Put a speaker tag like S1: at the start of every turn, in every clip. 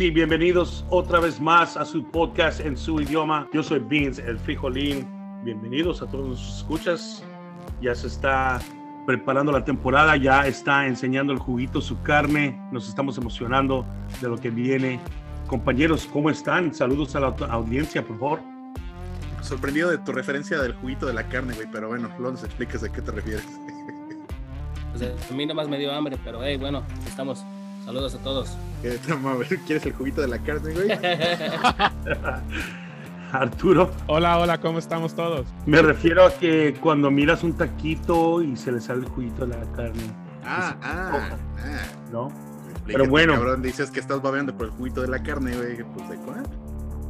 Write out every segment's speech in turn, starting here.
S1: sí, bienvenidos otra vez más a su podcast en su idioma. Yo soy Beans, el frijolín. Bienvenidos a todos los escuchas. Ya se está preparando la temporada, ya está enseñando el juguito, su carne. Nos estamos emocionando de lo que viene. Compañeros, ¿cómo están? Saludos a la audiencia, por favor.
S2: Sorprendido de tu referencia del juguito de la carne, güey, pero bueno, Lons, expliques de qué te refieres.
S3: Pues a mí nomás me dio hambre, pero hey, bueno, estamos. Saludos a todos.
S2: ¿Quieres el juguito de la carne, güey?
S1: Arturo.
S4: Hola, hola, ¿cómo estamos todos?
S1: Me refiero a que cuando miras un taquito y se le sale el juguito de la carne.
S2: Ah, ah, ah.
S1: ¿No? Pero bueno.
S2: Cabrón, dices que estás babeando por el juguito de la carne, güey. Pues de cuál?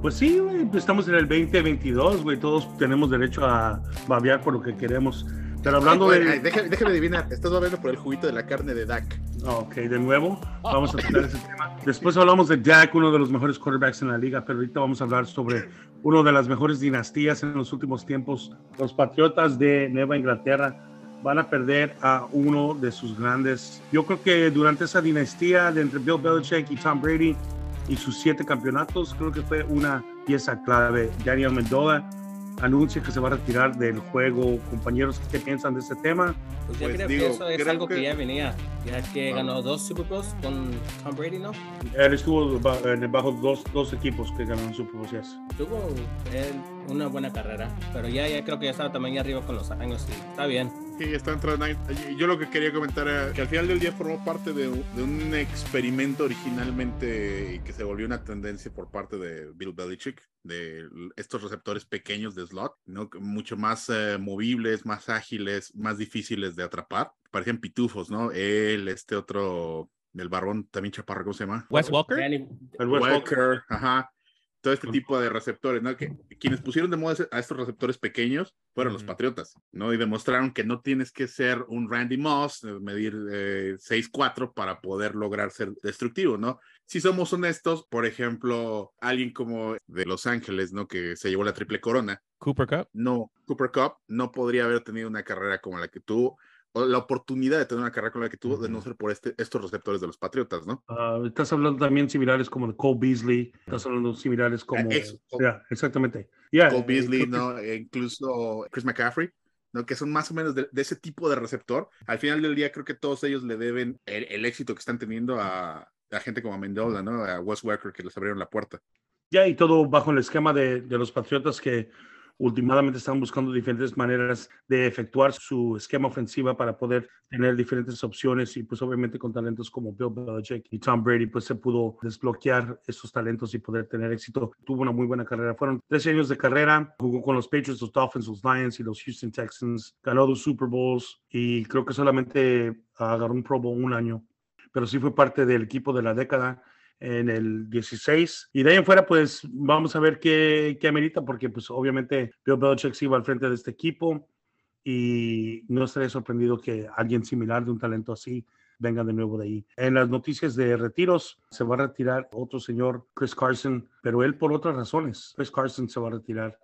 S1: Pues sí, güey, pues estamos en el 2022, güey. Todos tenemos derecho a babear por lo que queremos. Pero hablando de.
S2: déjame, adivinar, estás babeando por el juguito de la carne de Dak.
S1: Ok, de nuevo, vamos a tocar ese tema. Después hablamos de Dak, uno de los mejores quarterbacks en la liga, pero ahorita vamos a hablar sobre una de las mejores dinastías en los últimos tiempos. Los Patriotas de Nueva Inglaterra van a perder a uno de sus grandes. Yo creo que durante esa dinastía de entre Bill Belichick y Tom Brady y sus siete campeonatos, creo que fue una pieza clave. Daniel Mendoza anuncia que se va a retirar del juego. Compañeros, ¿qué piensan de este tema?
S3: Pues yo pues creo que eso es algo que... ya venía, ya que ganó dos Super Bowls con Tom Brady, ¿no?
S1: Él estuvo bajo dos, dos equipos que ganaron Super Bowls, yes.
S3: Tuvo él una buena carrera, pero ya, ya creo que ya estaba también arriba con los años y está bien.
S2: Sí, está entrando. Yo lo que quería comentar era que al final del día formó parte de, de un experimento originalmente que se volvió una tendencia por parte de Bill Belichick, de estos receptores pequeños de slot, ¿no? mucho más eh, movibles, más ágiles, más difíciles de atrapar. Parecían pitufos, ¿no? Él, este otro, el barrón también chaparro, ¿cómo se llama?
S4: Wes Walker.
S2: El Wes Walker, ajá todo este tipo de receptores, ¿no? Que quienes pusieron de moda a estos receptores pequeños fueron los Patriotas, ¿no? Y demostraron que no tienes que ser un Randy Moss, eh, medir eh, 6'4 para poder lograr ser destructivo, ¿no? Si somos honestos, por ejemplo, alguien como de Los Ángeles, ¿no? Que se llevó la triple corona.
S4: Cooper Cup.
S2: No, Cooper Cup no podría haber tenido una carrera como la que tuvo la oportunidad de tener una carrera con la que tuvo, de no ser por este, estos receptores de los Patriotas, ¿no?
S1: Ah, estás hablando también similares como de Cole Beasley, estás hablando similares como... exactamente.
S2: Cole Beasley, ¿no? E incluso Chris McCaffrey. ¿no? que son más o menos de, ese tipo de receptor. Al final del día creo que todos ellos le deben el, éxito que están teniendo a, a, gente como Mendoza, ¿no? a Wes Walker que les abrieron la puerta.
S1: Ya, y todo bajo el esquema de, de los Patriotas que últimamente están buscando diferentes maneras de efectuar su esquema ofensiva para poder tener diferentes opciones y pues obviamente con talentos como Bill Belichick y Tom Brady pues se pudo desbloquear esos talentos y poder tener éxito. Tuvo una muy buena carrera. Fueron 13 años de carrera, jugó con los Patriots, los Dolphins, los Lions y los Houston Texans, ganó dos Super Bowls y creo que solamente agarró un Pro Bowl un año, pero sí fue parte del equipo de la década en el 16. Y de ahí en fuera, pues vamos a ver qué, qué amerita, porque pues obviamente Bill Belichick iba al frente de este equipo y no estaría sorprendido que alguien similar de un talento así venga de nuevo de ahí. En las noticias de retiros, se va a retirar otro señor, Chris Carson, pero él por otras razones. Chris Carson se va a retirar,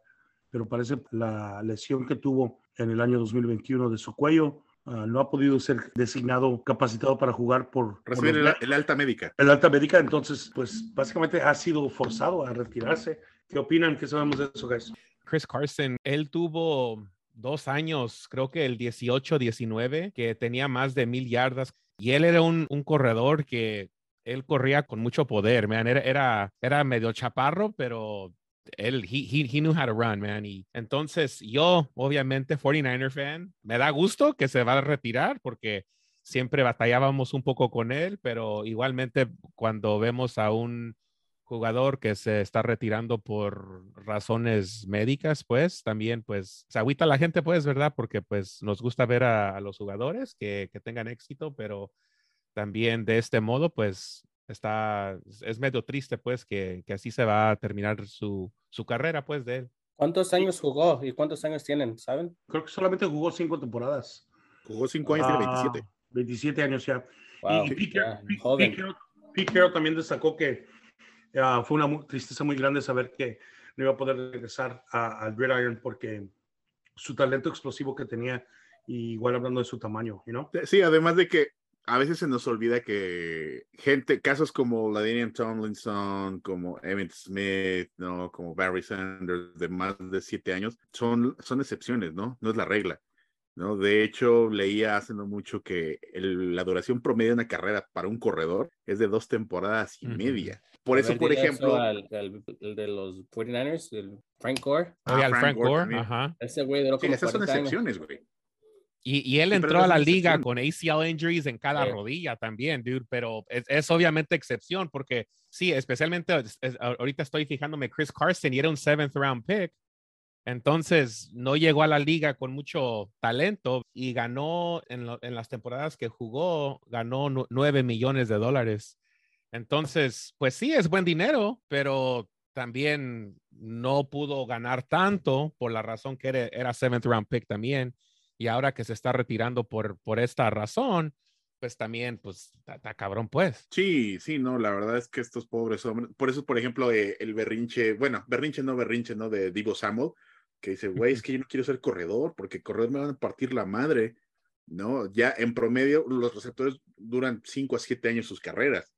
S1: pero parece la lesión que tuvo en el año 2021 de su cuello Ah, no ha podido ser designado, capacitado para jugar por...
S2: Recibir el, alta médica.
S1: El alta médica, entonces, pues básicamente ha sido forzado a retirarse. ¿Qué opinan? ¿Qué sabemos de eso, guys?
S4: Chris Carson, él tuvo dos años, creo que el 18-19, que tenía más de mil yardas. Y él era un, un corredor que él corría con mucho poder, man. Era, era, era medio chaparro, pero él, he, he, he, knew how to run, man. Y entonces yo, obviamente, 49er fan, me da gusto que se va a retirar porque siempre batallábamos un poco con él, pero igualmente cuando vemos a un jugador que se está retirando por razones médicas, pues también, pues, se agüita la gente, pues, ¿verdad? Porque, pues, nos gusta ver a, a los jugadores que, que tengan éxito, pero también de este modo, pues, está, es medio triste, pues, que, que así se va a terminar su, su, carrera, pues, de él.
S3: ¿Cuántos años jugó y cuántos años tienen, saben?
S1: Creo que solamente jugó cinco temporadas.
S2: Jugó cinco años, tiene 27.
S1: 27 años ya. y Pete Carroll también destacó que uh, fue una tristeza muy grande saber que no iba a poder regresar al Gridiron porque su talento explosivo que tenía, y igual hablando de su tamaño, ¿no?
S2: Sí, además de que a veces se nos olvida que gente, casos como Ladinian Tomlinson, como Emmett Smith, ¿no? Como Barry Sanders, de más de siete años, son, son excepciones, ¿no? No es la regla. ¿no? De hecho, leía hace no mucho que la duración promedio de una carrera para un corredor es de dos temporadas y media. Por eso, por ejemplo.
S3: el de los 49ers, el Frank Gore.
S4: Ah, el Frank, Gore, ajá.
S3: Ese güey de
S2: sí, esas son excepciones, güey.
S4: Y, y, él entró a la liga con ACL injuries en cada rodilla también, dude, pero es, es, obviamente excepción porque sí, especialmente ahorita estoy fijándome Chris Carson y era un seventh round pick entonces, no llegó a la liga con mucho talento y ganó en, las temporadas que jugó, ganó nueve millones de dólares. Entonces, pues sí, es buen dinero, pero también no pudo ganar tanto por la razón que era, seventh round pick también. Y ahora que se está retirando por, por esta razón, pues también, pues, está cabrón, pues.
S2: Sí, sí, no, la verdad es que estos pobres hombres, por eso, por ejemplo, eh, el berrinche, bueno, berrinche no berrinche, ¿no? De Divo Samuel, que dice, güey, es que yo no quiero ser corredor porque corredor me van a partir la madre, ¿no? Ya en promedio los receptores duran 5 a 7 años sus carreras,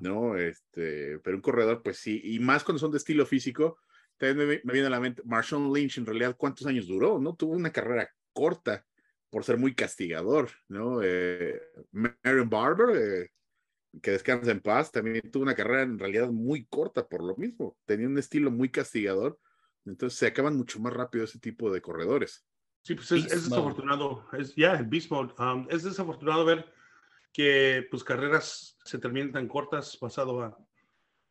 S2: ¿no? Este, pero un corredor, pues sí, y más cuando son de estilo físico, también me, viene a la mente, Marshawn Lynch en realidad, ¿cuántos años duró? ¿No? Tuvo una carrera corta por ser muy castigador, ¿no? Eh, Marion Barber, eh, que descansa en paz, también tuvo una carrera en realidad muy corta por lo mismo, tenía un estilo muy castigador entonces se acaban mucho más rápido ese tipo de corredores.
S1: Sí, pues es, desafortunado. Es ya el beast mode. Um, es desafortunado ver que pues carreras se terminan tan cortas basado a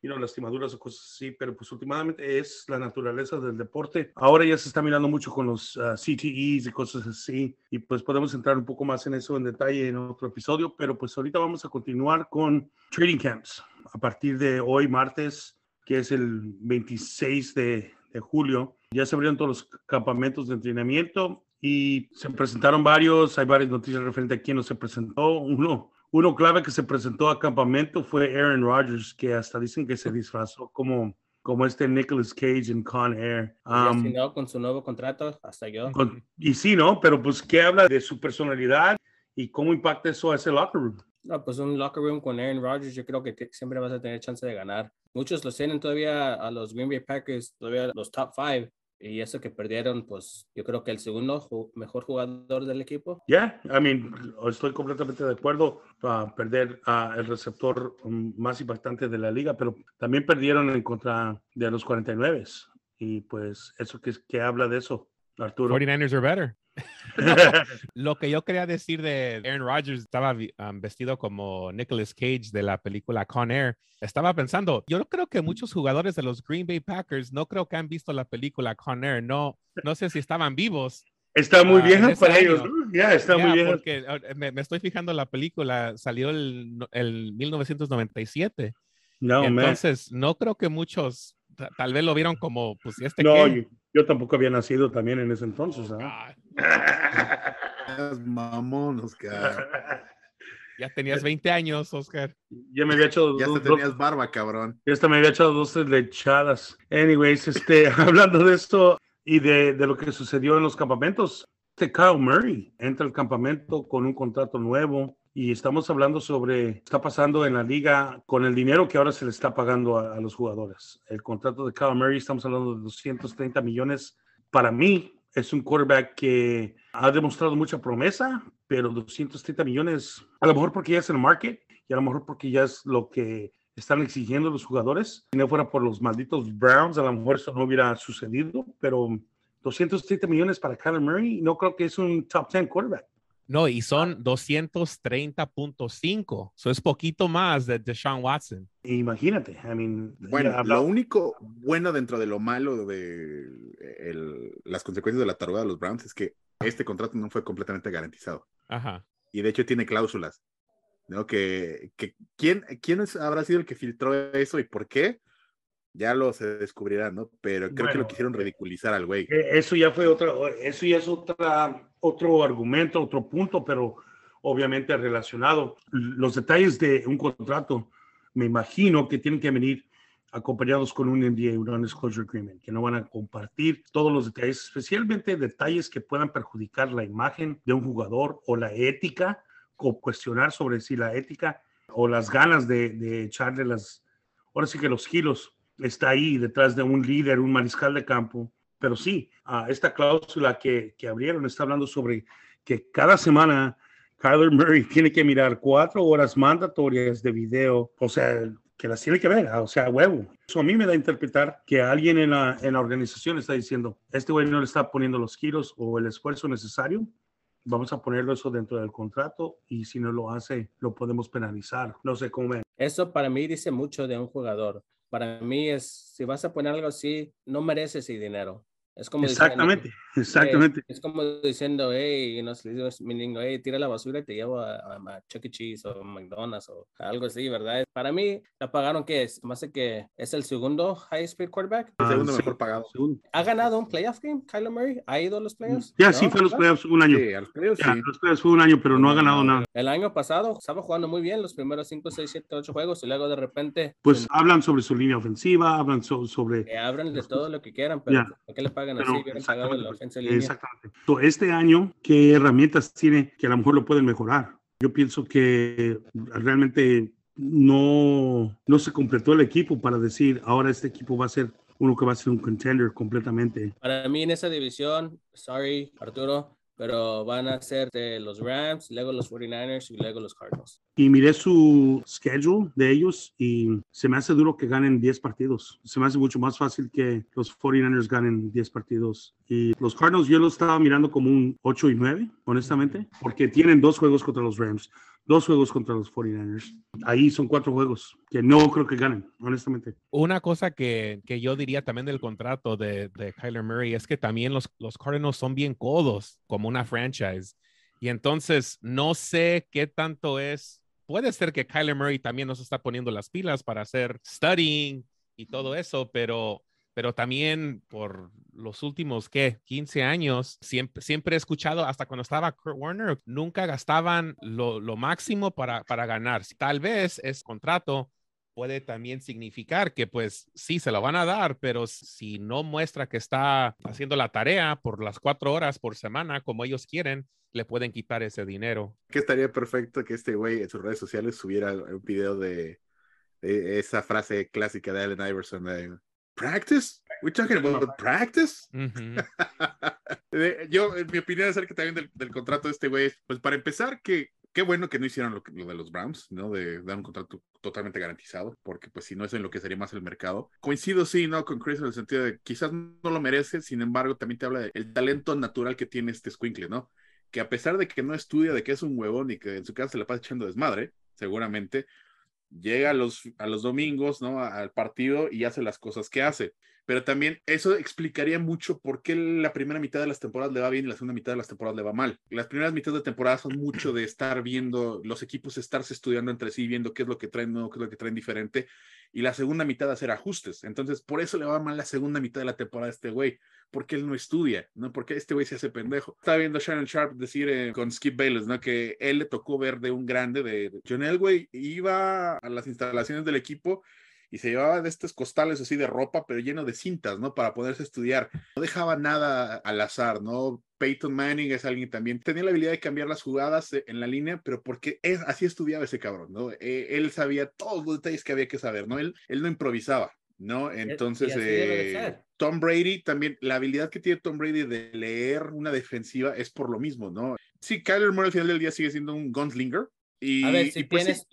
S1: you know, lastimaduras o cosas así, pero pues últimamente es la naturaleza del deporte. Ahora ya se está mirando mucho con los uh, CTEs y cosas así, y pues podemos entrar un poco más en eso en detalle en otro episodio, pero pues ahorita vamos a continuar con trading camps. A partir de hoy, martes, que es el 26 de, de julio. Ya se abrieron todos los campamentos de entrenamiento y se presentaron varios, hay varias noticias referentes a quién no se presentó. Uno, uno clave que se presentó a campamento fue Aaron Rodgers, que hasta dicen que se disfrazó como, como este Nicolas Cage en Con Air.
S3: Um, con su nuevo contrato, hasta yo.
S1: y sí, ¿no? Pero pues, ¿qué habla de su personalidad y cómo impacta eso a ese locker room?
S3: No, pues un locker room con Aaron Rodgers, yo creo que siempre vas a tener chance de ganar. Muchos los tienen todavía a los Green Bay Packers, todavía los top five. Y eso que perdieron, pues yo creo que el segundo mejor jugador del equipo.
S1: Ya, yeah, I mean, estoy completamente de acuerdo a perder al receptor más impactante de la liga, pero también perdieron en contra de los 49. Y pues eso que, que habla de eso, Arturo.
S4: 49ers are better. lo que yo quería decir de Aaron Rodgers, estaba um, vestido como Nicolas Cage de la película Con Air. Estaba pensando, yo creo que muchos jugadores de los Green Bay Packers no creo que han visto la película Con Air. No, no sé si estaban vivos.
S1: Está muy bien uh, para ellos. Ya, está muy bien.
S4: Porque uh, me, estoy fijando la película, salió el, el 1997. No, Entonces, no creo que muchos tal vez lo vieron como, pues, este
S1: No, yo, tampoco había nacido también en ese entonces. ¿ah?
S2: Mamón, Oscar.
S4: Ya tenías 20 años, Oscar.
S1: Ya me había hecho
S2: Ya te tenías barba, cabrón.
S1: Ya hasta me había echado dos lechadas. Anyways, este, hablando de esto y de, de lo que sucedió en los campamentos, este Kyle Murray entra al campamento con un contrato nuevo y estamos hablando sobre está pasando en la liga con el dinero que ahora se le está pagando a, los jugadores. El contrato de Kyle Murray, estamos hablando de 230 millones. Para mí, es un quarterback que ha demostrado mucha promesa, pero 230 millones, a lo mejor porque ya es el market y a lo mejor porque ya es lo que están exigiendo los jugadores. Si no fuera por los malditos Browns, a lo mejor eso no hubiera sucedido, pero 230 millones para Kyle Murray, no creo que es un top 10 quarterback.
S4: No, y son 230.5. Eso es poquito más de Deshaun Watson.
S1: Imagínate. I mean,
S2: bueno, lo único bueno dentro de lo malo de las consecuencias de la tarugada de los Browns es que este contrato no fue completamente garantizado.
S4: Ajá.
S2: Y de hecho tiene cláusulas. ¿no? Que, que ¿quién, ¿Quién habrá sido el que filtró eso y por qué? ya lo se descubrirá, ¿no? Pero creo que lo quisieron ridiculizar al güey.
S1: Eh, eso ya fue otra, eso ya es otra, otro argumento, otro punto, pero obviamente relacionado. Los detalles de un contrato, me imagino que tienen que venir acompañados con un NDA, un Non-Disclosure Agreement, que no van a compartir todos los detalles, especialmente detalles que puedan perjudicar la imagen de un jugador o la ética cuestionar sobre si la ética o las ganas de, de echarle las, ahora sí que los kilos está ahí detrás de un líder, un mariscal de campo. Pero sí, esta cláusula que, que abrieron está hablando sobre que cada semana Kyler Murray tiene que mirar cuatro horas mandatorias de video, o sea, que las tiene que ver, o sea, huevo. Eso a mí me da a interpretar que alguien en la, en la organización está diciendo, este güey no le está poniendo los kilos o el esfuerzo necesario, vamos a ponerlo eso dentro del contrato y si no lo hace, lo podemos penalizar. No sé cómo ven.
S3: Eso para mí dice mucho de un jugador. Para mí es, si vas a poner algo así, no mereces ese dinero. Es como
S1: exactamente, diciendo, exactamente.
S3: es como diciendo, hey, no sé, mi niño, hey, tira la basura y te llevo a, a, Chuck E. Cheese o McDonald's o algo así, ¿verdad? Para mí, la pagaron que es, más de que es el segundo high speed quarterback.
S2: El segundo mejor pagado.
S3: ¿Ha ganado un playoff game, Kyler Murray? ¿Ha ido a los playoffs?
S1: Ya, sí, fue a los playoffs un año. Sí, a los playoffs, sí. los playoffs fue un año, pero no ha ganado nada.
S3: El año pasado estaba jugando muy bien los primeros 5, 6, 7, 8 juegos y luego de repente.
S1: Pues hablan sobre su línea ofensiva, hablan sobre.
S3: Que hablan de todo lo que quieran, pero ¿por qué le pagan así?
S1: Exactamente. Este año, ¿qué herramientas tiene que a lo mejor lo pueden mejorar? Yo pienso que realmente no, no se completó el equipo para decir, ahora este equipo va a ser uno que va a ser un contender completamente.
S3: Para mí en esa división, sorry Arturo, pero van a ser de los Rams, luego los 49ers y luego los Cardinals.
S1: Y miré su schedule de ellos y se me hace duro que ganen 10 partidos. Se me hace mucho más fácil que los 49ers ganen 10 partidos. Y los Cardinals yo los estaba mirando como un 8 y 9, honestamente, porque tienen dos juegos contra los Rams dos juegos contra los 49ers. Ahí son cuatro juegos que no creo que ganen, honestamente.
S4: Una cosa que, que yo diría también del contrato de, de, Kyler Murray es que también los, los Cardinals son bien codos como una franchise. Y entonces no sé qué tanto es. Puede ser que Kyler Murray también nos está poniendo las pilas para hacer studying y todo eso, pero pero también por los últimos, ¿qué? 15 años, siempre, siempre he escuchado, hasta cuando estaba Kurt Warner, nunca gastaban lo, máximo para, para ganar. Tal vez es contrato puede también significar que pues sí se lo van a dar, pero si no muestra que está haciendo la tarea por las cuatro horas por semana como ellos quieren, le pueden quitar ese dinero.
S2: Que estaría perfecto que este güey en sus redes sociales subiera un video de, esa frase clásica de Allen Iverson practice? We're talking about practice. Yo, en mi opinión acerca también del, del contrato de este güey, pues para empezar, que qué bueno que no hicieron lo, lo, de los Browns, ¿no? De dar un contrato totalmente garantizado, porque pues si no es en lo que sería más el mercado. Coincido, sí, ¿no? Con Chris en el sentido de quizás no lo merece, sin embargo, también te habla del talento natural que tiene este squinkle, ¿no? Que a pesar de que no estudia, de que es un huevón y que en su casa se la pasa echando desmadre, seguramente, llega a los, a los domingos, ¿no? Al partido y hace las cosas que hace. Pero también eso explicaría mucho por qué la primera mitad de las temporadas le va bien y la segunda mitad de las temporadas le va mal. Las primeras mitades de temporada son mucho de estar viendo los equipos, estarse estudiando entre sí, viendo qué es lo que traen nuevo, qué es lo que traen diferente. Y la segunda mitad hacer ajustes. Entonces, por eso le va mal la segunda mitad de la temporada a este güey porque él no estudia, ¿no? Porque este güey se hace pendejo. Estaba viendo Shannon Sharp decir eh, con Skip Bayless, ¿no? Que él le tocó ver de un grande de John Elway, iba a las instalaciones del equipo y se llevaba de estos costales así de ropa, pero lleno de cintas, ¿no? Para poderse estudiar. No dejaba nada al azar, ¿no? Peyton Manning es alguien también tenía la habilidad de cambiar las jugadas eh, en la línea, pero porque es, así estudiaba ese cabrón, ¿no? Eh, él sabía todos los detalles que había que saber, ¿no? Él, él no improvisaba, ¿no? Entonces, eh, Tom Brady también, la habilidad que tiene Tom Brady de leer una defensiva es por lo mismo, ¿no? Sí, Kyler Murray al final del día sigue siendo un gunslinger. Y,
S3: a ver, si, pues tienes,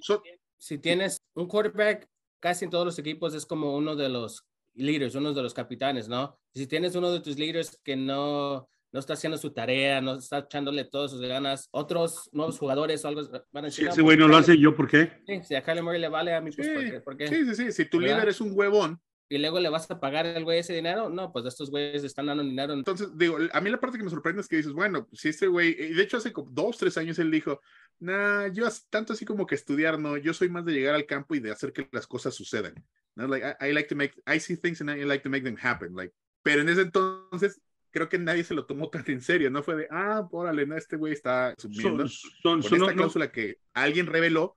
S3: si tienes un quarterback, casi en todos los equipos es como uno de los líderes, uno de los capitanes, ¿no? Si tienes uno de tus líderes que no, no está haciendo su tarea, no está echándole todas sus ganas, otros nuevos jugadores o algo van a decir.
S1: Sí, ese güey no lo hace yo, ¿por qué?
S3: Sí, si a Kyler Murray le vale a mí, pues,
S2: sí,
S3: ¿por, qué?
S2: Sí, sí, sí, si tu líder es un huevón.
S3: Y luego le vas a pagar al güey ese dinero, no, pues estos güeyes están dando dinero.
S2: Entonces, digo, a mí la parte que me sorprende es que dices, bueno, si este güey, y de hecho hace como dos, tres años él dijo, nah, yo tanto así como que estudiar, no, yo soy más de llegar al campo y de hacer que las cosas sucedan. ¿no? Like, I, I like to make, I see things and I like to make them happen. Like, pero en ese entonces creo que nadie se lo tomó tan en serio, no fue de, ah, órale, no, este güey está subiendo son, son, con esta cláusula que alguien reveló,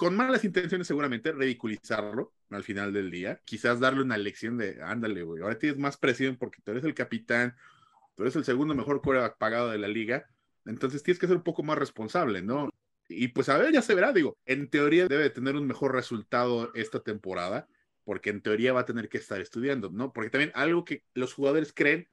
S2: con malas intenciones seguramente, ridiculizarlo al final del día, quizás darle una lección de, ándale, güey, ahora tienes más presión porque tú eres el capitán, tú eres el segundo mejor quarterback pagado de la liga, entonces tienes que ser un poco más responsable, ¿no? Y pues a ver, ya se verá, digo, en teoría debe tener un mejor resultado esta temporada, porque en teoría va a tener que estar estudiando, ¿no? Porque también algo que los jugadores creen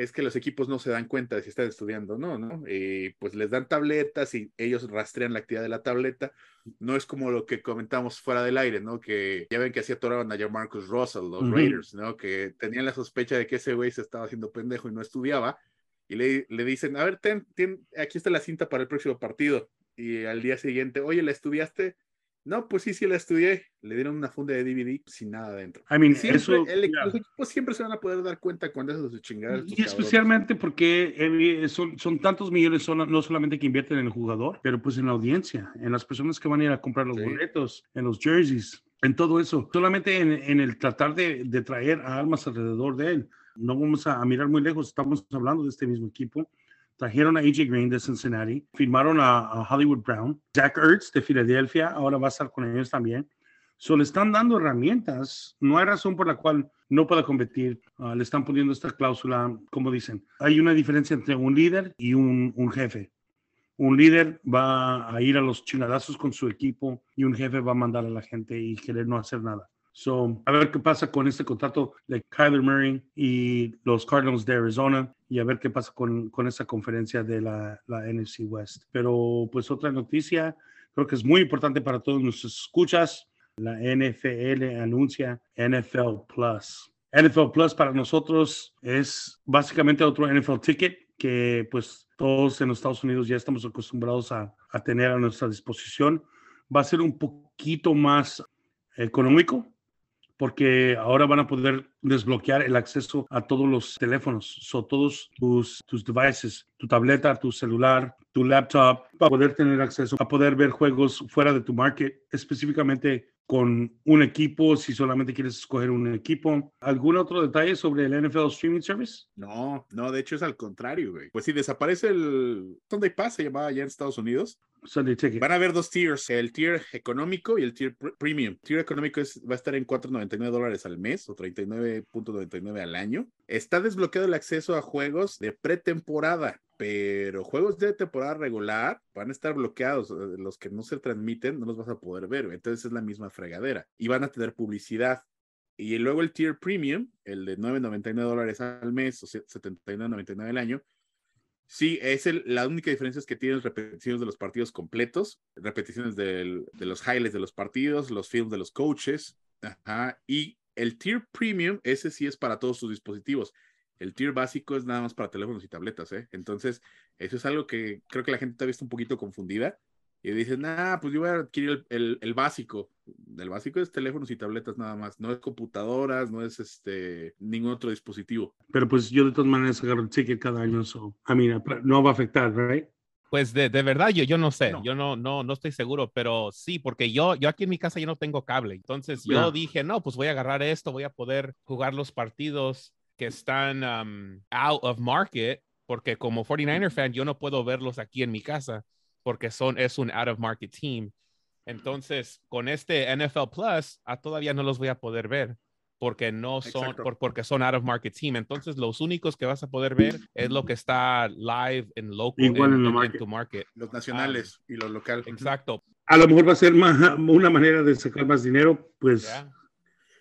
S2: es que los equipos no se dan cuenta de si están estudiando o no, ¿no? Y pues les dan tabletas y ellos rastrean la actividad de la tableta. No es como lo que comentamos fuera del aire, ¿no? Que ya ven que así atoraban a Marcus Russell, los Raiders, ¿no? Que tenían la sospecha de que ese güey se estaba haciendo pendejo y no estudiaba. Y le, le dicen, a ver, ten, ten, aquí está la cinta para el próximo partido. Y al día siguiente, oye, ¿la estudiaste? No, pues sí, sí la estudié. Le dieron una funda de DVD sin nada dentro.
S1: I mean,
S2: Siempre,
S1: eso,
S2: el-
S1: yeah.
S2: los equipos siempre se van a poder dar cuenta cuando hacen sus chingadas.
S1: Y
S2: cabrones.
S1: especialmente porque eh, son, son tantos millones no solamente que invierten en el jugador, pero pues en la audiencia, en las personas que van a ir a comprar los
S2: Sí.
S1: boletos, en los jerseys, en todo eso. Solamente en, en el tratar de, de traer a almas alrededor de él. No vamos a, a mirar muy lejos, estamos hablando de este mismo equipo. Trajeron a AJ Green de Cincinnati, firmaron a, a Hollywood Brown, Zach Ertz de Filadelfia, ahora va a estar con ellos también. So, le están dando herramientas. No hay razón por la cual no pueda competir. Ah, le están poniendo esta cláusula, como dicen. Hay una diferencia entre un líder y un, un jefe. Un líder va a ir a los chingadazos con su equipo y un jefe va a mandar a la gente y querer no hacer nada. So, a ver qué pasa con este contrato de Kyler Murray y los Cardinals de Arizona y a ver qué pasa con, con esta conferencia de la, la NFC West. Pero pues otra noticia, creo que es muy importante para todos nuestros escuchas. La NFL anuncia NFL Plus. NFL Plus para nosotros es básicamente otro NFL ticket que pues todos en los Estados Unidos ya estamos acostumbrados a, a tener a nuestra disposición. Va a ser un poquito más económico porque ahora van a poder desbloquear el acceso a todos los teléfonos, so, todos tus, tus devices, tu tableta, tu celular, tu laptop, para poder tener acceso a poder ver juegos fuera de tu market, específicamente con un equipo, si solamente quieres escoger un equipo. ¿Algún otro detalle sobre el NFL Streaming Service?
S2: No, no, de hecho es al contrario, güey. Pues si desaparece el Sunday Pass, se llamaba allá en Estados Unidos,
S1: Sunday Ticket.
S2: van a haber dos tiers, el tier económico y el tier pr- premium. El tier económico es, va a estar en 4.99 dólares al mes o 39.99 al año. Está desbloqueado el acceso a juegos de pretemporada, pero juegos de temporada regular van a estar bloqueados. eh, Los que no se transmiten no los vas a poder ver, entonces es la misma fregadera y van a tener publicidad. Y luego el tier premium, el de 9.99 dólares al mes o 79.99 al año, Sí, es el- la única diferencia es que tienes repeticiones de los partidos completos, repeticiones de los highlights de los partidos, los films de los coaches, ajá, y el tier premium, ese sí es para todos sus dispositivos. El tier básico es nada más para teléfonos y tabletas, ¿eh? Entonces, eso es algo que creo que la gente está un poquito confundida y dicen, ah, pues yo voy a adquirir el, el- el básico. El básico es teléfonos y tabletas nada más, no es computadoras, no es este ningún otro dispositivo.
S1: Pero pues yo de todas maneras agarro el ticket cada año, so, I mean, no va a afectar, right?
S4: Pues de, de verdad, yo, yo no sé,
S2: No.
S4: yo no, no, no estoy seguro, pero sí, porque yo, yo aquí en mi casa yo no tengo cable. Entonces yo dije, no, pues voy a agarrar esto, voy a poder jugar los partidos que están um, out of market, porque como 49er fan, yo no puedo verlos aquí en mi casa, porque son, es un out of market team. Entonces, con este NFL Plus, ah, todavía no los voy a poder ver porque no son, por- porque son out of market team. Entonces, los únicos que vas a poder ver es lo que está live en local,
S1: Igual en
S4: en
S1: market.
S4: tu market.
S2: Los nacionales y los locales.
S4: Exacto.
S1: A lo mejor va a ser ma- una manera de sacar más dinero, pues
S4: Ya.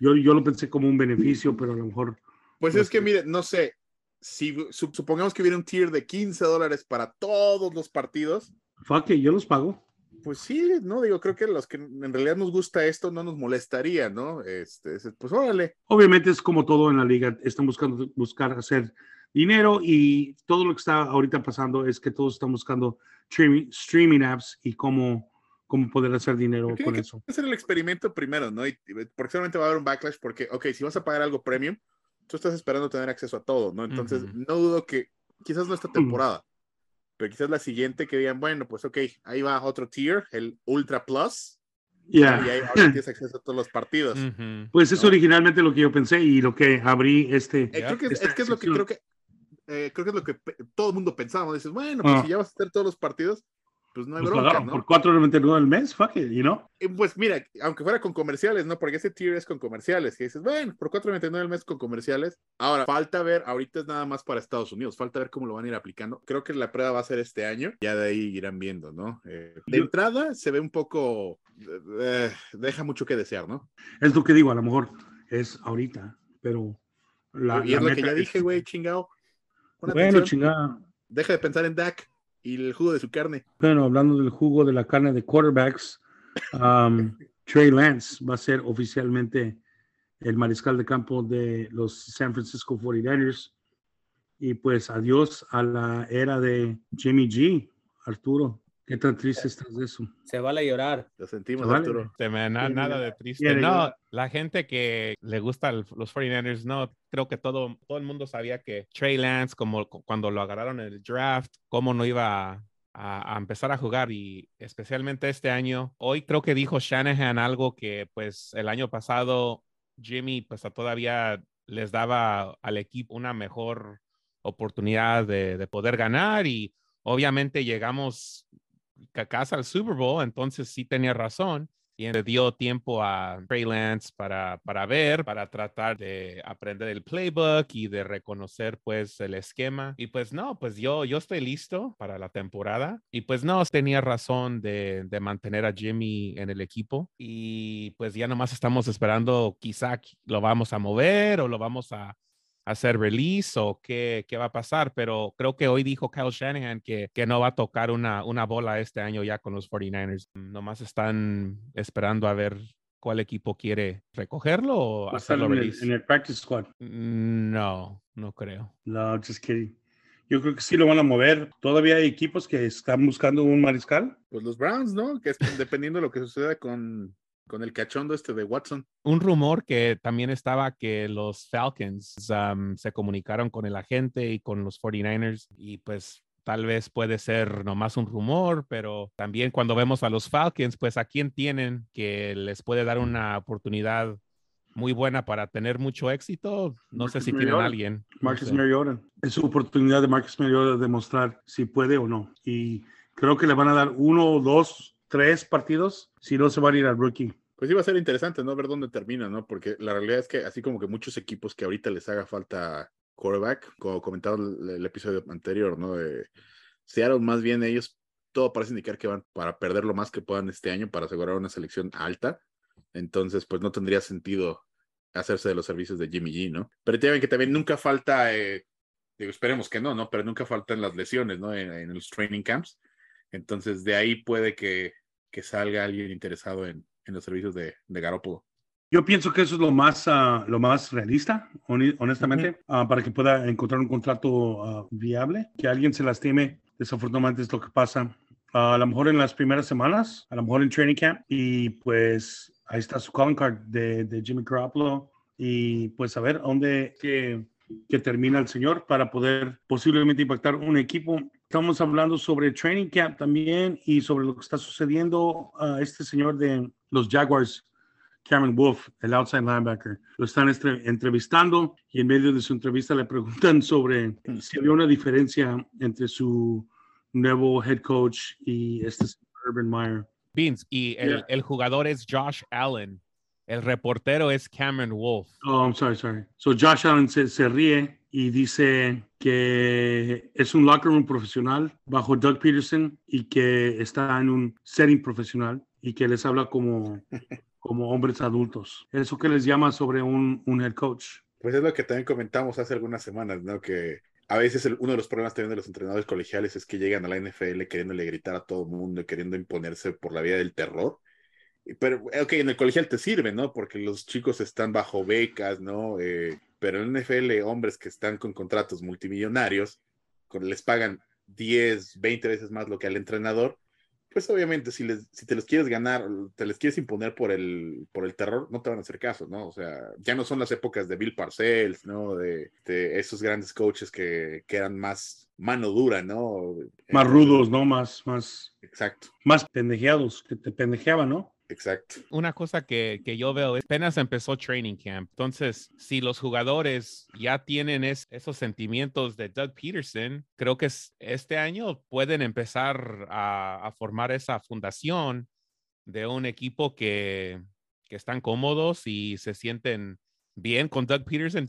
S1: yo, yo lo pensé como un beneficio, pero a lo mejor
S2: Pues
S1: No
S2: es que, mire, no sé, si su- supongamos que hubiera un tier de 15 dólares para todos los partidos,
S1: fuck yo los pago.
S2: pues sí, no, digo, creo que los que en realidad nos gusta esto no nos molestaría, ¿no? Este, es- pues órale.
S1: Obviamente es como todo en la liga, están buscando buscar hacer dinero y todo lo que está ahorita pasando es que todos están buscando streaming, streaming apps y cómo, cómo poder hacer dinero con
S2: que
S1: eso.
S2: hacer el experimento primero, ¿no? Y, y- seguramente va a haber un backlash porque, ok, si vas a pagar algo premium, tú estás esperando tener acceso a todo, ¿no? Entonces,
S4: Ujú.
S2: no dudo que quizás no esta temporada, pero quizás la siguiente que digan, bueno, pues ok, ahí va otro tier, el Ultra Plus,
S1: Ya.
S2: y ahí ahora tienes acceso a todos los partidos.
S1: Pues es
S2: ¿no?
S1: originalmente lo que yo pensé y lo que abrí este.
S2: Eh, creo que es, es que es lo que creo que eh, creo que es lo que todo el mundo pensaba. Dices, bueno, pues
S1: Ah.
S2: si ya vas a hacer todos los partidos, pues no hay
S1: Pues
S2: bronca,
S1: pagaron
S2: ¿no?
S1: por 4.99 al mes, fuck it, you know?
S2: Eh, Pues mira, aunque fuera con comerciales, ¿no? Porque ese tier es con comerciales. Que dices, bueno, por 4.99 al mes con comerciales. Ahora, falta ver, ahorita es nada más para Estados Unidos, falta ver cómo lo van a ir aplicando. Creo que la prueba va a ser este año, ya de ahí irán viendo, ¿no? Eh, de entrada se ve un poco, eh, deja mucho que desear, ¿no?
S1: Es lo que digo, a lo mejor es ahorita, pero la,
S2: y
S1: la
S2: es lo que ya
S1: es-
S2: dije, güey, chingado.
S1: Bueno,
S2: atención.
S1: chingada.
S2: Deja de pensar en Dak y el jugo de su carne.
S1: Bueno, hablando del jugo de la carne de quarterbacks, um, Trey Lance va a ser oficialmente el mariscal de campo de los San Francisco 49ers. Y pues adiós a la era de Jimmy G, Arturo. ¿Qué tan triste estás de eso?
S3: Se vale llorar.
S2: Lo sentimos,
S1: Vale.
S2: Arturo.
S4: Se me na-
S1: Quiere
S4: nada
S1: llorar,
S4: de triste. No, la gente que le gusta el- los 49ers, no, creo que todo, todo el mundo sabía que Trey Lance, como cu- cuando lo agarraron en el draft, cómo no iba a, a empezar a jugar y especialmente este año. Hoy creo que dijo Shanahan algo que pues el año pasado Jimmy pues a- todavía les daba al equipo una mejor oportunidad de, de poder ganar y obviamente llegamos a casa al Super Bowl, entonces sí tenía razón y le dio tiempo a Trey Lance para, para ver, para tratar de aprender el playbook y de reconocer pues el esquema. Y pues no, pues yo, yo estoy listo para la temporada y pues no, tenía razón de, de mantener a Jimmy en el equipo y pues ya nomás estamos esperando quizá lo vamos a mover o lo vamos a hacer release o qué, qué va a pasar, pero creo que hoy dijo Kyle Shanahan que, que no va a tocar una, una bola este año ya con los 49ers. Nomás están esperando a ver cuál equipo quiere recogerlo o
S1: estar
S4: hacerlo
S1: en el,
S4: release.
S1: en el practice squad.
S4: Mm, No, no creo.
S1: No, just kidding. Yo creo que sí lo van a mover. Todavía hay equipos que están buscando un mariscal.
S2: Pues los Browns, ¿no? Que es dependiendo de lo que suceda con, con el cachondo este de Watson.
S4: Un rumor que también estaba que los Falcons um, se comunicaron con el agente y con los 49ers y pues tal vez puede ser nomás un rumor, pero también cuando vemos a los Falcons, pues a quién tienen que les puede dar una oportunidad muy buena para tener mucho éxito. No sé si tienen a
S1: Mariota.
S4: alguien. no
S1: Marcus
S4: sé.
S1: Mariota. Es su oportunidad de Marcus Mariota de demostrar si puede o no. Y creo que le van a dar uno, dos, tres partidos. Si no, se van a ir al rookie.
S2: Pues iba a ser interesante, ¿no? Ver dónde termina, ¿no? Porque la realidad es que así como que muchos equipos que ahorita les haga falta quarterback, como comentaba el, el episodio anterior, ¿no? De Seattle, más bien ellos, todo parece indicar que van para perder lo más que puedan este año para asegurar una selección alta. Entonces, pues no tendría sentido hacerse de los servicios de Jimmy G, ¿no? Pero ya que también nunca falta, eh, digo, esperemos que no, ¿no? Pero nunca faltan las lesiones, ¿no? En los training camps. Entonces, de ahí puede que, que salga alguien interesado en, en los servicios de, de Garoppolo.
S1: Yo pienso que eso es lo más, ah, lo más realista, honestamente, ah, para que pueda encontrar un contrato ah, viable. Que alguien se lastime, desafortunadamente es lo que pasa. A lo mejor en las primeras semanas, a lo mejor en training camp, y pues ahí está su calling card de, de Jimmy Garoppolo. Y pues a ver dónde que, que termina el señor para poder posiblemente impactar un equipo. Estamos hablando sobre training camp también y sobre lo que está sucediendo a este señor de los Jaguars, Cameron Wolf, el outside linebacker. Lo están entrevistando y en medio de su entrevista le preguntan sobre si había una diferencia entre su nuevo head coach y este Urban Meyer.
S4: Beans, y el,
S1: Yeah.
S4: el jugador es Josh Allen. El reportero es Cameron Wolf.
S1: Oh, I'm sorry, sorry. So Josh Allen se, se ríe y dice que es un locker room profesional bajo Doug Peterson y que está en un setting profesional y que les habla como, como hombres adultos. ¿Eso que les llama sobre un, un head coach?
S2: Pues es lo que también comentamos hace algunas semanas, ¿no? Que a veces el- uno de los problemas también de los entrenadores colegiales es que llegan a la NFL queriéndole gritar a todo el mundo, y queriendo imponerse por la vía del terror. Pero, ok, en el colegial te sirve, ¿no? Porque los chicos están bajo becas, ¿no? Eh, pero en NFL, hombres que están con contratos multimillonarios, con- les pagan 10, 20 veces más lo que al entrenador, pues obviamente si, les, si te los quieres ganar, te les quieres imponer por el, por el terror, no te van a hacer caso, ¿no? O sea, ya no son las épocas de Bill Parcells, ¿no? De, de esos grandes coaches que, que eran más mano dura, ¿no?
S1: Más rudos, ¿no? Más, más,
S2: Exacto.
S1: más pendejeados, que te pendejeaban, ¿no?
S2: Exacto.
S4: Una cosa que, que, yo veo es apenas empezó training camp. Entonces, si los jugadores ya tienen esos sentimientos de Doug Peterson, creo que este año pueden empezar a, formar esa fundación de un equipo que, que están cómodos y se sienten bien con Doug Peterson,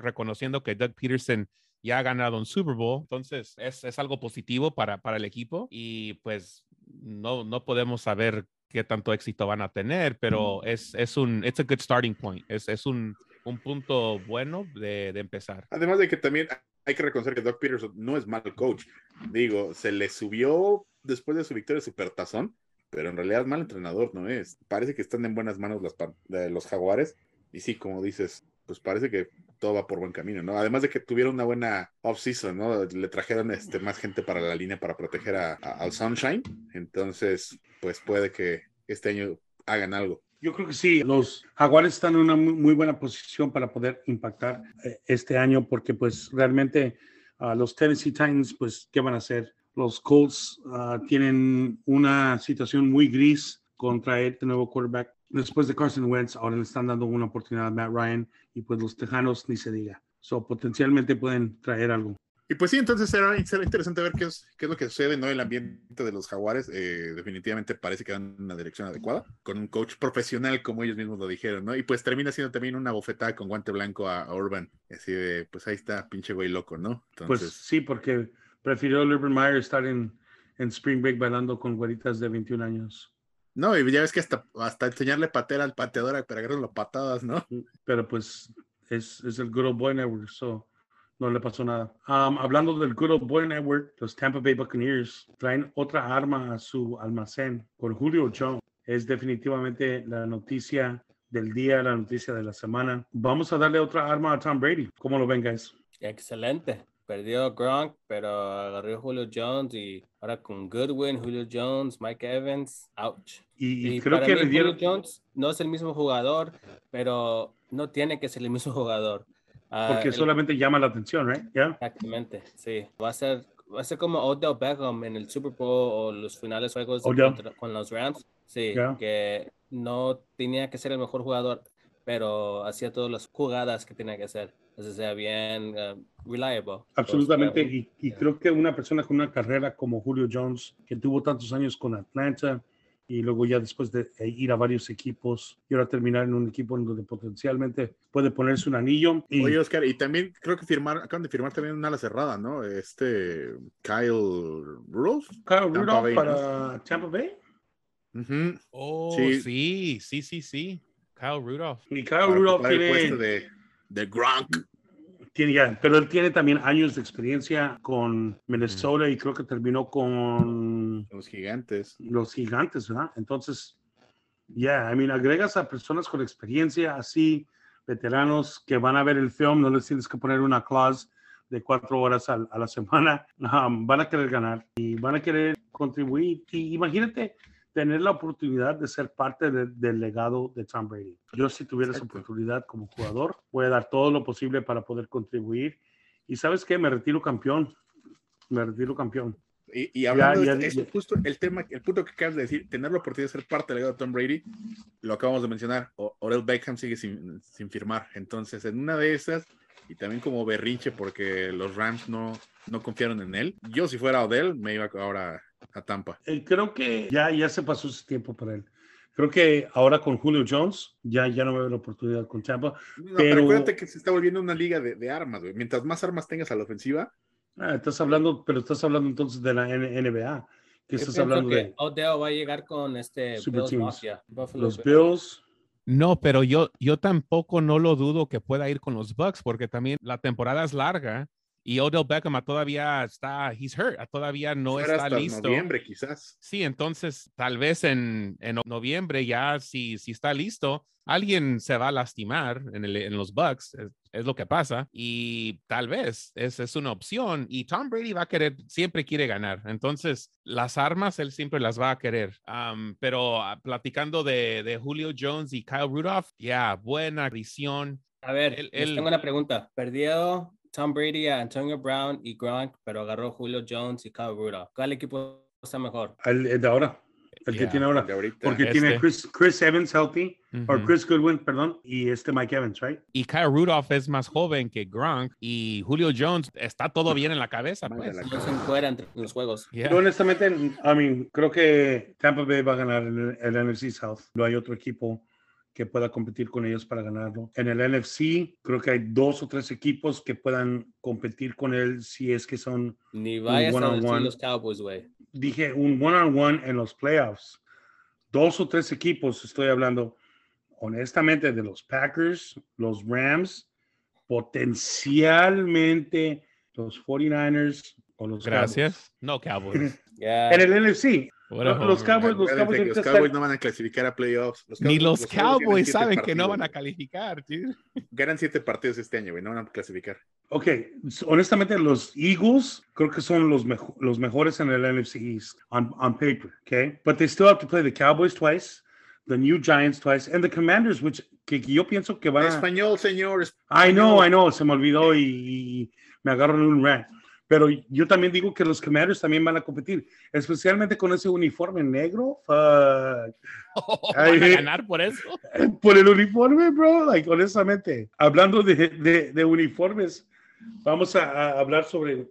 S4: reconociendo que Doug Peterson ya ha ganado un Super Bowl. Entonces, es, es algo positivo para, para el equipo y pues no, no podemos saber qué tanto éxito van a tener, pero es, es un it's a good starting point. Es, es un, un punto bueno de, de, empezar.
S2: Además de que también hay que reconocer que Doug Peterson no es mal coach. Digo, se le subió después de su victoria Supertazón, pero en realidad mal entrenador no es. Parece que están en buenas manos los, de los jaguares. Y sí, como dices, pues parece que todo va por buen camino, ¿no? Además de que tuvieron una buena off-season, ¿no? Le trajeron este, más gente para la línea para proteger a, al Sunshine. Entonces, pues puede que este año hagan algo.
S1: Yo creo que sí, los Jaguares están en una muy, buena posición para poder impactar eh, este año porque pues realmente uh, los Tennessee Titans, pues, ¿qué van a hacer? Los Colts uh, tienen una situación muy gris contra este nuevo quarterback después de Carson Wentz, ahora le están dando una oportunidad a Matt Ryan y pues los Tejanos ni se diga. So, potencialmente pueden traer algo.
S2: Y pues sí, entonces será, interesante ver qué es, qué es lo que sucede, ¿no? El ambiente de los jaguares eh, definitivamente parece que van en una dirección adecuada, con un coach profesional, como ellos mismos lo dijeron, ¿no? Y pues termina siendo también una bofetada con guante blanco a, Urban. Así de, pues ahí está, pinche güey loco, ¿no?
S1: Pues sí, porque prefirió Urban Meyer estar en, en Spring Break bailando con güeritas de 21 años.
S2: No, y ya ves que hasta, hasta enseñarle patera al pateador para agarrar las patadas, ¿no?
S1: Pero pues es, es el Good Old Boy Network, so no le pasó nada. Um, hablando del Good Old Boy Network, los Tampa Bay Buccaneers traen otra arma a su almacén con Julio Jones. Es definitivamente la noticia del día, la noticia de la semana. Vamos a darle otra arma a Tom Brady. ¿Cómo lo ven, guys?
S3: Excelente perdió Gronk, pero agarró Julio Jones y ahora con Goodwin, Julio Jones, Mike Evans, ouch.
S1: Y, creo que
S3: Julio Jones no es el mismo jugador, pero no tiene que ser el mismo jugador.
S1: Ah, Porque solamente llama la atención, ¿right?
S3: Exactamente, sí. Va a ser va a ser como Odell Beckham en el Super Bowl o los finales juegos con los Rams. Sí, que no tenía que ser el mejor jugador, pero hacía todas las jugadas que tenía que hacer sea bien uh, reliable.
S1: Absolutamente, y, y creo que una persona con una carrera como Julio Jones, que tuvo tantos años con Atlanta, y luego ya después de ir a varios equipos y ahora terminar en un equipo en donde potencialmente puede ponerse un anillo.
S2: Y... Oye, Oscar, y también creo que firmar, acaban de firmar también una ala cerrada, ¿no? Este Kyle Rudolph.
S1: Kyle Rudolph para Tampa Bay.
S4: Oh, sí. sí, sí, sí, Kyle Rudolph.
S1: Y Kyle Rudolph tiene...
S2: De de Gronk.
S1: Tiene ya, pero él tiene también años de experiencia con Minnesota y creo que terminó con
S2: los gigantes.
S1: Los gigantes, ¿verdad? Entonces, ya, I mean, agregas a personas con experiencia así, veteranos que van a ver el film, no les tienes que poner una clause de cuatro horas a, la semana, van a querer ganar y van a querer contribuir. Y imagínate, tener la oportunidad de ser parte del legado de Tom Brady. Yo si tuviera esa oportunidad como jugador, voy a dar todo lo posible para poder contribuir. Y sabes qué, me retiro campeón, me retiro campeón.
S2: Y, hablando de eso, justo el tema, el punto que acabas de decir, tener la oportunidad de ser parte del legado de Tom Brady, lo acabamos de mencionar, Orel Beckham sigue sin, sin firmar. Entonces, en una de esas, y también como berrinche porque los Rams no, no confiaron en él, yo si fuera Odell, me iba ahora a Tampa.
S1: Eh, creo que ya, ya se pasó ese tiempo para él. Creo que ahora con Julio Jones ya, ya no veo la oportunidad con Tampa. pero...
S2: acuérdate que se está volviendo una liga de, de armas, güey. Mientras más armas tengas a la ofensiva.
S1: Ah, estás hablando, pero estás hablando entonces de la NBA. ¿Qué estás hablando de?
S3: Odell va a llegar con este Bills
S1: Los Bills.
S4: No, pero yo, yo tampoco no lo dudo que pueda ir con los Bucks porque también la temporada es larga y Odell Beckham todavía está, he's hurt, todavía no está hasta listo.
S2: noviembre quizás.
S4: Sí, entonces tal vez en, en noviembre ya si, si está listo, alguien se va a lastimar en, el, en los Bucks, es, lo que pasa, y tal vez es, es una opción, y Tom Brady va a querer, siempre quiere ganar, entonces las armas él siempre las va a querer, pero ah, platicando de, de, Julio Jones y Kyle Rudolph, ya, buena visión.
S3: A ver, tengo una pregunta. Perdió Tom Brady Antonio Brown y Gronk, pero agarró Julio Jones y Kyle Rudolph. ¿Cuál equipo está mejor?
S1: El, de ahora. el que
S4: Yeah.
S1: tiene ahora. Porque
S4: Este.
S1: tiene Chris, Chris Evans healthy, o. Chris Goodwin, perdón, y este Mike Evans, right?
S4: Y Kyle Rudolph es más joven que Gronk y Julio Jones está todo bien en la cabeza, pues.
S2: la
S3: No se entre los juegos.
S4: Yeah.
S1: Pero honestamente, I mean, creo que Tampa Bay va a ganar el, el NFC South. No hay otro equipo que pueda competir con ellos para ganarlo. En el NFC, creo que hay dos o tres equipos que puedan competir con él si es que son,
S3: Ni vayas a
S1: one-on-one.
S3: decir los Cowboys, güey.
S1: dije, un one-on-one en los playoffs. Dos o tres equipos, estoy hablando honestamente de los Packers, los Rams, potencialmente los 49ers o los
S4: Gracias. No, Cowboys.
S1: Cowboys. En el NFC, Los
S4: homer.
S1: Cowboys, los Cowboys,
S2: los Cowboys no van a clasificar a playoffs. Los
S4: Ni
S2: Cowboys-
S4: los
S2: ganan
S4: Cowboys saben que no
S2: partidos,
S4: van a calificar, dude.
S2: Ganan siete partidos este año, güey. No van a clasificar.
S1: Ok, honestamente los Eagles creo que son los, mejo- los mejores en el NFC East on, on paper, okay? But they still have to play the Cowboys twice, the New Giants twice, and the Commanders, which que, que yo pienso que van a...
S2: Español, señor.
S1: I know, I know, se me olvidó y, y me agarro en un rant. Pero yo también digo que los Commanders también van a competir, especialmente con ese uniforme negro. Fuck.
S4: ¿Van a ganar por eso?
S1: Por el uniforme, bro, like, honestamente. Hablando de, de, de uniformes, vamos a, a hablar sobre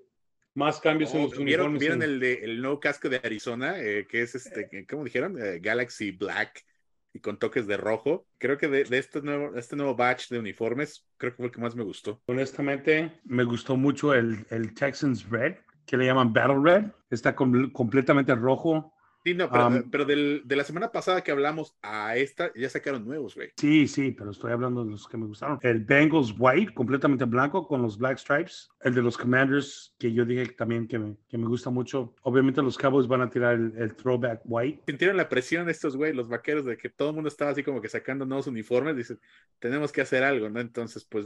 S1: más cambios en
S2: Oh,
S1: los
S2: ¿Vieron,
S1: uniformes.
S2: ¿vieron
S1: en-
S2: el, de, el nuevo casco de Arizona? eh, que es este, ¿cómo dijeron? Eh, Galaxy Black con toques de rojo. Creo que de, este, nuevo, este nuevo batch de uniformes, creo que fue el que más me gustó.
S1: Honestamente, me gustó mucho el, el Texans Red, que le llaman Battle Red. Está com- completamente rojo.
S2: Sí, no, pero,
S1: Um,
S2: pero del- de la semana pasada que hablamos a esta, ya sacaron nuevos, güey.
S1: Sí, sí, pero estoy hablando de los que me gustaron. El Bengals White, completamente blanco, con los Black Stripes. El de los Commanders, que yo dije también que me, que me gusta mucho. Obviamente los Cowboys van a tirar el, el Throwback White.
S2: Sintieron la presión estos, güey, los vaqueros, de que todo el mundo estaba así como que sacando nuevos uniformes. Dicen, tenemos que hacer algo, ¿no? Entonces, pues,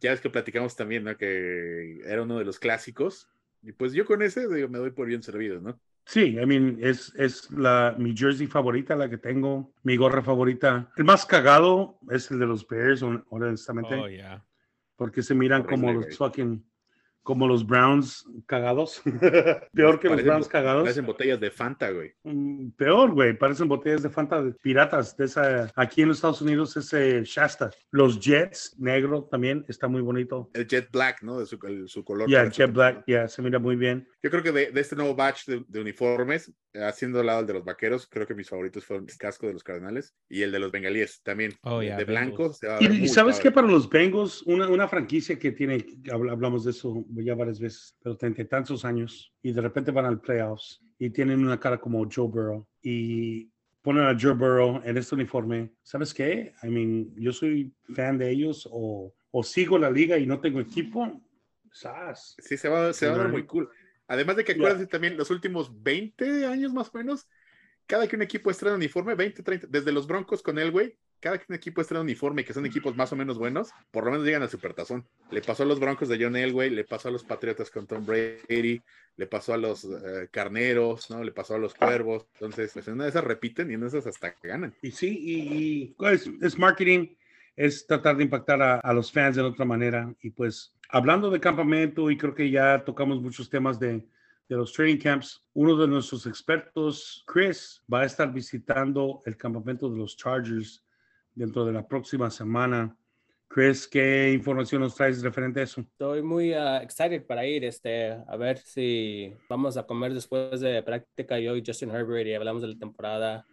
S2: ya ves que platicamos también, ¿no? Que era uno de los clásicos. Y pues yo con ese, digo, me doy por bien servido, ¿no?
S1: Sí, I mean, es, es la, mi jersey favorita, la que tengo, mi gorra favorita. El más cagado es el de los Bears, hon- honestamente,
S4: Oh, yeah.
S1: porque se miran como los fucking, como los Browns cagados. Peor que los Browns cagados.
S2: Parecen botellas de Fanta, güey.
S1: Mm, Peor, güey, parecen botellas de Fanta de piratas. De esa, aquí en los Estados Unidos es eh, Shasta. Los Jets, negro también, está muy bonito.
S2: El Jet Black, ¿no? De su, el- su color.
S1: Ya,
S2: parece
S1: Jet
S2: que-
S1: Black, ya, se mira muy bien.
S2: Yo creo que de, de este nuevo batch de, de uniformes, haciendo al lado el de los vaqueros, creo que mis favoritos fueron el casco de los cardenales y el de los bengalíes también.
S4: Oh,
S2: de,
S4: yeah,
S2: de blanco.
S4: Bengals.
S2: se va a
S1: Y,
S2: ver
S1: y
S2: muy
S1: sabes qué, para los Bengals, una, una franquicia que tiene, habl- hablamos de eso ya varias veces, pero treinta y tantos años, y de repente van al playoffs y tienen una cara como Joe Burrow y ponen a Joe Burrow en este uniforme. ¿Sabes qué? I mean, yo soy fan de ellos o, o sigo la liga y no tengo equipo. ¡Sas!
S2: Sí, se va, se va a ver muy cool. Además de que acuérdense también, los últimos 20 años más o menos, cada que un equipo estrena uniforme, 20, 30, desde los Broncos con el güey, cada que un equipo estrena uniforme y que son equipos más o menos buenos, por lo menos llegan al supertazón. Le pasó a los Broncos de John Elway, le pasó a los Patriotas con Tom Brady, le pasó a los eh, Carneros, ¿no? Le pasó a los Cuervos. Entonces, pues en una de esas repiten y en esas hasta que ganan.
S1: Y sí, y, y, pues, es marketing, es tratar de impactar a, a los fans de otra manera. Y pues, hablando de campamento, y creo que ya tocamos muchos temas de, de los training camps, uno de nuestros expertos, Chris, va a estar visitando el campamento de los Chargers dentro de la próxima semana. Chris, ¿qué información nos traes referente a eso?
S3: Estoy muy ah, excited para ir, este, a ver si vamos a comer después de práctica yo y Justin Herbert y hablamos de la temporada.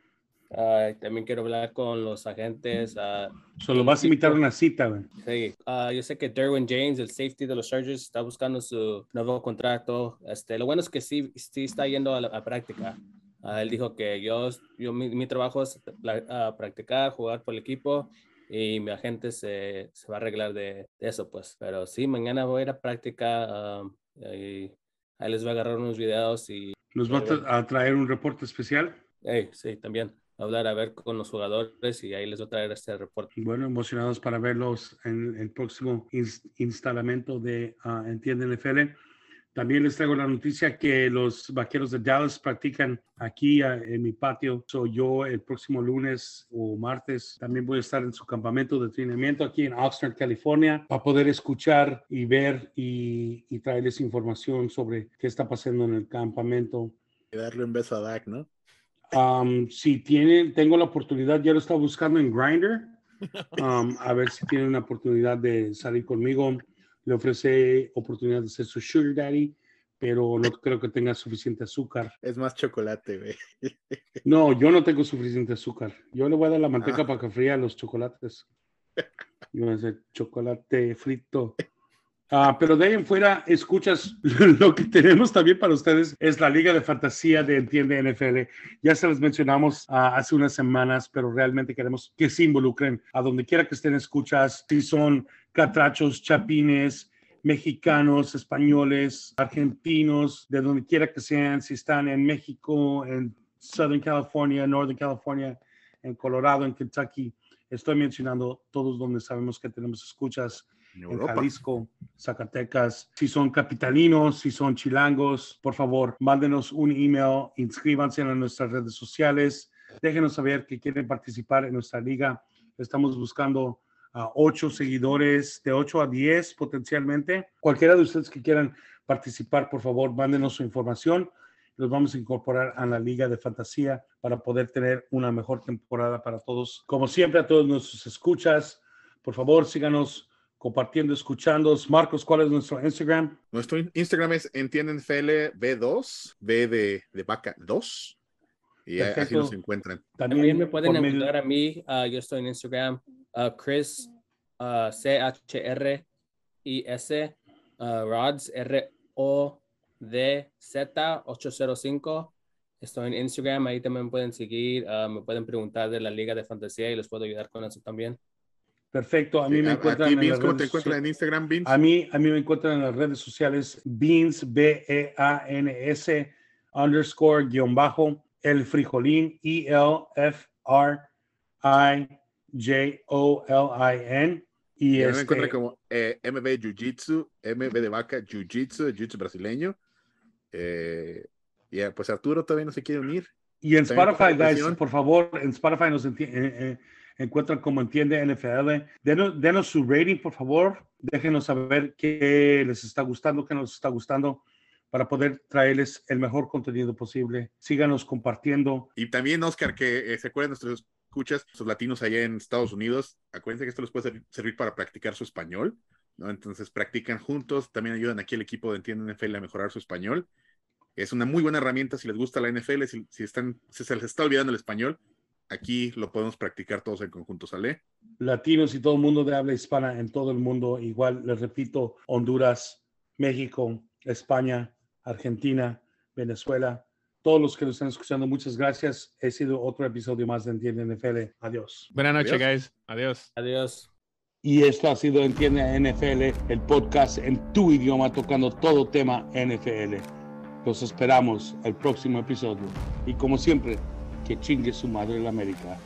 S3: Ah, también quiero hablar con los agentes. ah,
S1: Solo vas a invitar una cita, güey.
S3: sí, ah, yo sé que Derwin James, el safety de los Chargers, está buscando su nuevo contrato. Este, lo bueno es que sí, sí está yendo a la a práctica. Ah, él dijo que yo, yo mi, mi trabajo es ah, practicar, jugar por el equipo y mi agente se, se va a arreglar de, de eso, pues. Pero sí, mañana voy a ir a práctica ah, y ahí les voy a agarrar unos videos y,
S1: ¿Nos va a tra- a traer un reporte especial?
S3: hey, sí, también hablar a ver con los jugadores y ahí les voy a traer este reporte.
S1: Bueno, emocionados para verlos en el próximo ins- instalamiento de Entiende NFL. También les traigo la noticia que los vaqueros de Dallas practican aquí en mi patio. Soy yo el próximo lunes o martes. También voy a estar en su campamento de entrenamiento aquí en Oxnard, California, para poder escuchar y ver y, y traerles información sobre qué está pasando en el campamento.
S2: Y darle un beso a Dak, ¿no?
S1: Um, si tienen, tengo la oportunidad, ya lo estaba buscando en Grindr, um, a ver si tienen una oportunidad de salir conmigo. Le ofrece oportunidad de ser su sugar daddy, pero no creo que tenga suficiente azúcar.
S2: Es más chocolate, güey.
S1: No, yo no tengo suficiente azúcar. Yo le voy a dar la manteca
S2: Ah.
S1: para que fría los chocolates. Yo voy a hacer chocolate frito. Ah, pero de ahí en fuera, escuchas, lo que tenemos también para ustedes es la Liga de Fantasía de Entiende NFL. Ya se les mencionamos ah, hace unas semanas, pero realmente queremos que se involucren a donde quiera que estén escuchas, si son catrachos, chapines, mexicanos, españoles, argentinos, de donde quiera que sean, si están en México, en Southern California, Northern California, en Colorado, en Kentucky. Estoy mencionando todos donde sabemos que tenemos escuchas
S2: En
S1: en. Jalisco, Zacatecas. Si son capitalinos, si son chilangos, por favor, mándenos un email, inscríbanse en nuestras redes sociales, déjenos saber que quieren participar en nuestra liga. Estamos buscando a ocho seguidores, de 8 a 10 potencialmente. Cualquiera de ustedes que quieran participar, por favor, mándenos su información. Los vamos a incorporar a la Liga de Fantasía para poder tener una mejor temporada para todos. Como siempre, a todos nuestros escuchas, por favor, síganos compartiendo, escuchando. Marcos, ¿cuál es nuestro Instagram?
S2: Nuestro in- Instagram es entiendenfl B2, B de, de vaca 2. Y a- así
S1: Perfecto.
S2: nos encuentran.
S3: También me pueden encontrar a mí. ah, yo estoy en Instagram. ah, Chris ah, C-H-R-I-S Rods R-O-D-Z-805. Estoy en Instagram. Ahí también me pueden seguir. ah, me pueden preguntar de la Liga de Fantasía y les puedo ayudar con eso también.
S1: Perfecto. A mí
S2: Sí,
S1: me encuentran en
S2: Vince,
S1: las
S2: ¿Cómo te
S1: redes
S2: encuentran en
S1: sociales.
S2: Instagram?
S1: A mí, a mí me encuentran en las redes sociales Beans, B-E-A-N-S, underscore, guion bajo, el frijolín, E-L-F-R-I-J-O-L-I-N. Y
S2: me
S1: este,
S2: encuentran como eh, MB Jiu-Jitsu, MB de vaca Jiu-Jitsu, Jiu-Jitsu brasileño. Eh, y pues Arturo todavía no se quiere unir.
S1: y en
S2: también
S1: Spotify, guys, por favor, en Spotify nos enti- eh, eh, encuentran como entiende NFL. Denos, denos su rating, por favor. Déjenos saber qué les está gustando, qué nos está gustando para poder traerles el mejor contenido posible. Síganos compartiendo.
S2: Y también, Oscar, que eh, se acuerdan nuestros escuchas, sus latinos allá en Estados Unidos, acuérdense que esto les puede servir, para practicar su español, ¿no? Entonces practican juntos, también ayudan aquí el equipo de Entienden NFL a mejorar su español. Es una muy buena herramienta si les gusta la NFL, si, si están, si se les está olvidando el español, aquí lo podemos practicar todos en conjunto, ¿sale?
S1: latinos y todo el mundo de habla hispana en todo el mundo. Igual, les repito, Honduras, México, España, Argentina, Venezuela, todos los que nos están escuchando, muchas gracias. He sido otro episodio más de Entiende NFL. Adiós.
S4: Buenas noches, guys. Adiós.
S3: Adiós.
S1: Y esto ha sido Entiende NFL, el podcast en tu idioma tocando todo tema NFL. Los esperamos el próximo episodio. Y como siempre, que chingue su madre la América.